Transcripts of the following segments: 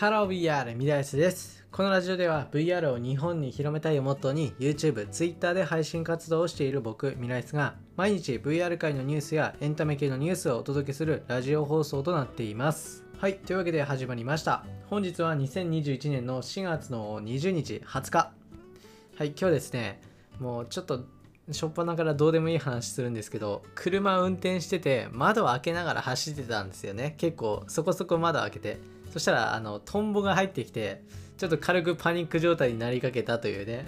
ハロー VR ミライスです。このラジオでは VR を日本に広めたいをモットーに YouTube、Twitter で配信活動をしている僕、ミライスが毎日 VR 界のニュースやエンタメ系のニュースをお届けするラジオ放送となっています。はい、というわけで始まりました。本日は2021年の4月の20日、20日。はい、今日ですね、もうちょっと初っ端からどうでもいい話するんですけど車運転してて窓を開けながら走ってたんですよね結構そこそこ窓開けてそしたらあのトンボが入ってきてちょっと軽くパニック状態になりかけたというね。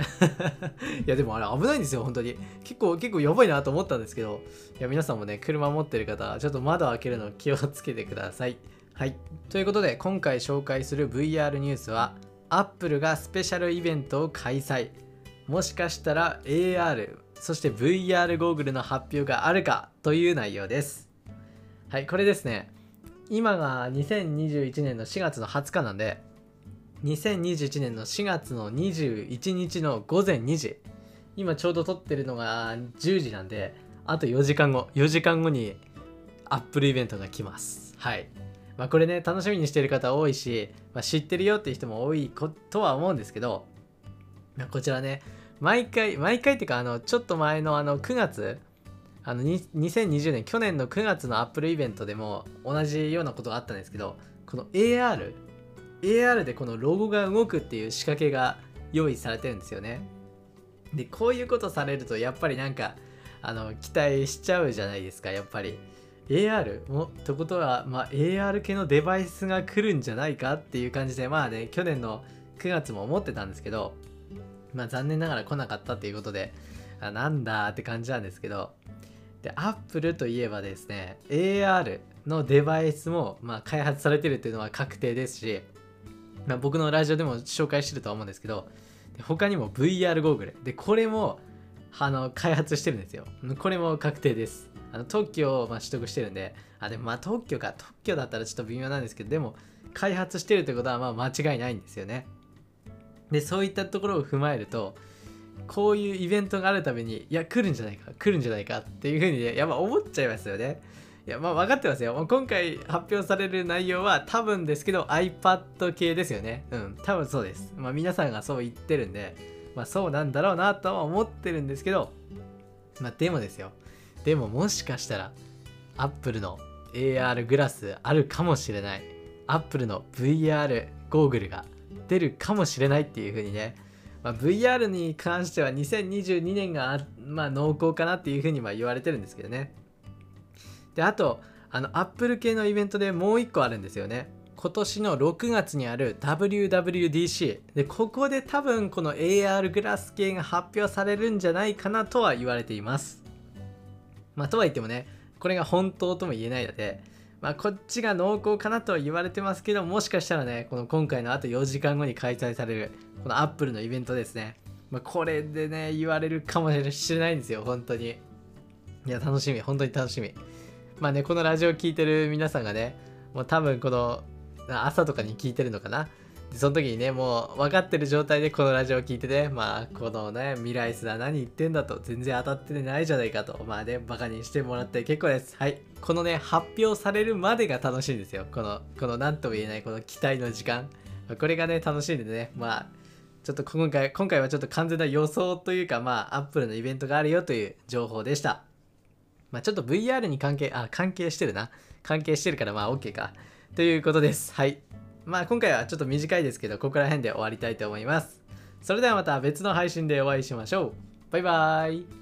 いやでもあれ危ないんですよ本当に。結構結構やばいなと思ったんですけど。いや皆さんもね車持ってる方はちょっと窓開けるの気をつけてください。はい。ということで今回紹介する VR ニュースは Apple がスペシャルイベントを開催。もしかしたら AR そして VR ゴーグルの発表があるかという内容です。はいこれですね。今が2021年の4月の20日なんで2021年の4月の21日の午前2時。今ちょうど撮ってるのが10時なんであと4時間後4時間後にアップルイベントが来ます。はい。まあこれね楽しみにしてる方多いし、まあ、知ってるよっていう人も多いことは思うんですけどまあこちらね毎回毎回っていうかあのちょっと前のあの9月あの2020年去年の9月のアップルイベントでも同じようなことがあったんですけどこの AR AR でこのロゴが動くっていう仕掛けが用意されてるんですよね。でこういうことされるとやっぱりなんかあの期待しちゃうじゃないですかやっぱり。AR もってことは、まあ、AR 系のデバイスが来るんじゃないかっていう感じでまあね去年の9月も思ってたんですけどまあ残念ながら来なかったっていうことであなんだって感じなんですけどで Apple といえばですね AR のデバイスもまあ開発されてるっていうのは確定ですし、まあ、僕のラジオでも紹介してるとは思うんですけど他にも VR ゴーグルでこれもあの開発してるんですよ。これも確定です。あの特許をま取得してるんであでもまあ特許か。特許だったらちょっと微妙なんですけどでも開発してるってことはまあ間違いないんですよね。でそういったところを踏まえるとこういうイベントがあるためにいや来るんじゃないか来るんじゃないかっていうふうにねやっぱ思っちゃいますよね。いやまあ分かってますよ。今回発表される内容は多分ですけど iPad 系ですよね。うん多分そうです。まあ皆さんがそう言ってるんでまあそうなんだろうなとは思ってるんですけどまあでもですよ。でももしかしたら Apple の AR グラスあるかもしれない。Apple の VR ゴーグルが出るかもしれないっていう風にね、まあ、VR に関しては2022年が、まあ、濃厚かなっていう風にま言われてるんですけどね。であとあの Apple 系のイベントでもう一個あるんですよね。今年の6月にある WWDC でここで多分この AR グラス系が発表されるんじゃないかなとは言われています。まあとは言ってもねこれが本当とも言えないのでまあ、こっちが濃厚かなと言われてますけど、もしかしたらね、この今回のあと4時間後に開催される、このアップルのイベントですね。まあ、これでね、言われるかもしれないんですよ、本当に。いや、楽しみ、本当に楽しみ。まあね、このラジオ聴いてる皆さんがね、もう多分この朝とかに聞いてるのかな。でその時にね、もう分かってる状態でこのラジオを聞いてね、まあ、このね、未来スだ何言ってんだと、全然当たってないじゃないかと、まあね、バカにしてもらって結構です。はい。このね、発表されるまでが楽しいんですよ。この、この何とも言えないこの期待の時間。これがね、楽しいんでね、まあ、ちょっと今回、今回はちょっと完全な予想というか、まあ、アップルのイベントがあるよという情報でした。まあ、ちょっと VR に関係、あ、関係してるな。関係してるから、まあ、OK か。ということです。はい。まあ今回はちょっと短いですけど、ここら辺で終わりたいと思います。それではまた別の配信でお会いしましょう。バイバーイ。